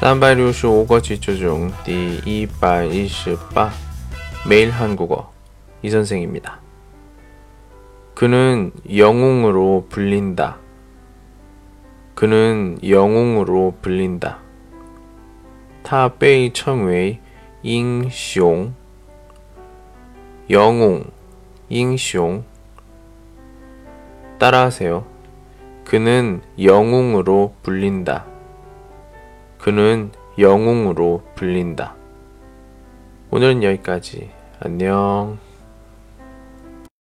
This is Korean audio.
365거 지조 중 디228 매일 한국어 이 선생입니다. 그는 영웅으로 불린다. 그는 영웅으로 불린다. 타베이 청웨이 잉숑 영웅 잉숑 따라하세요. 그는 영웅으로 불린다. 그는 영웅으로 불린다. 오늘은 여기까지. 안녕.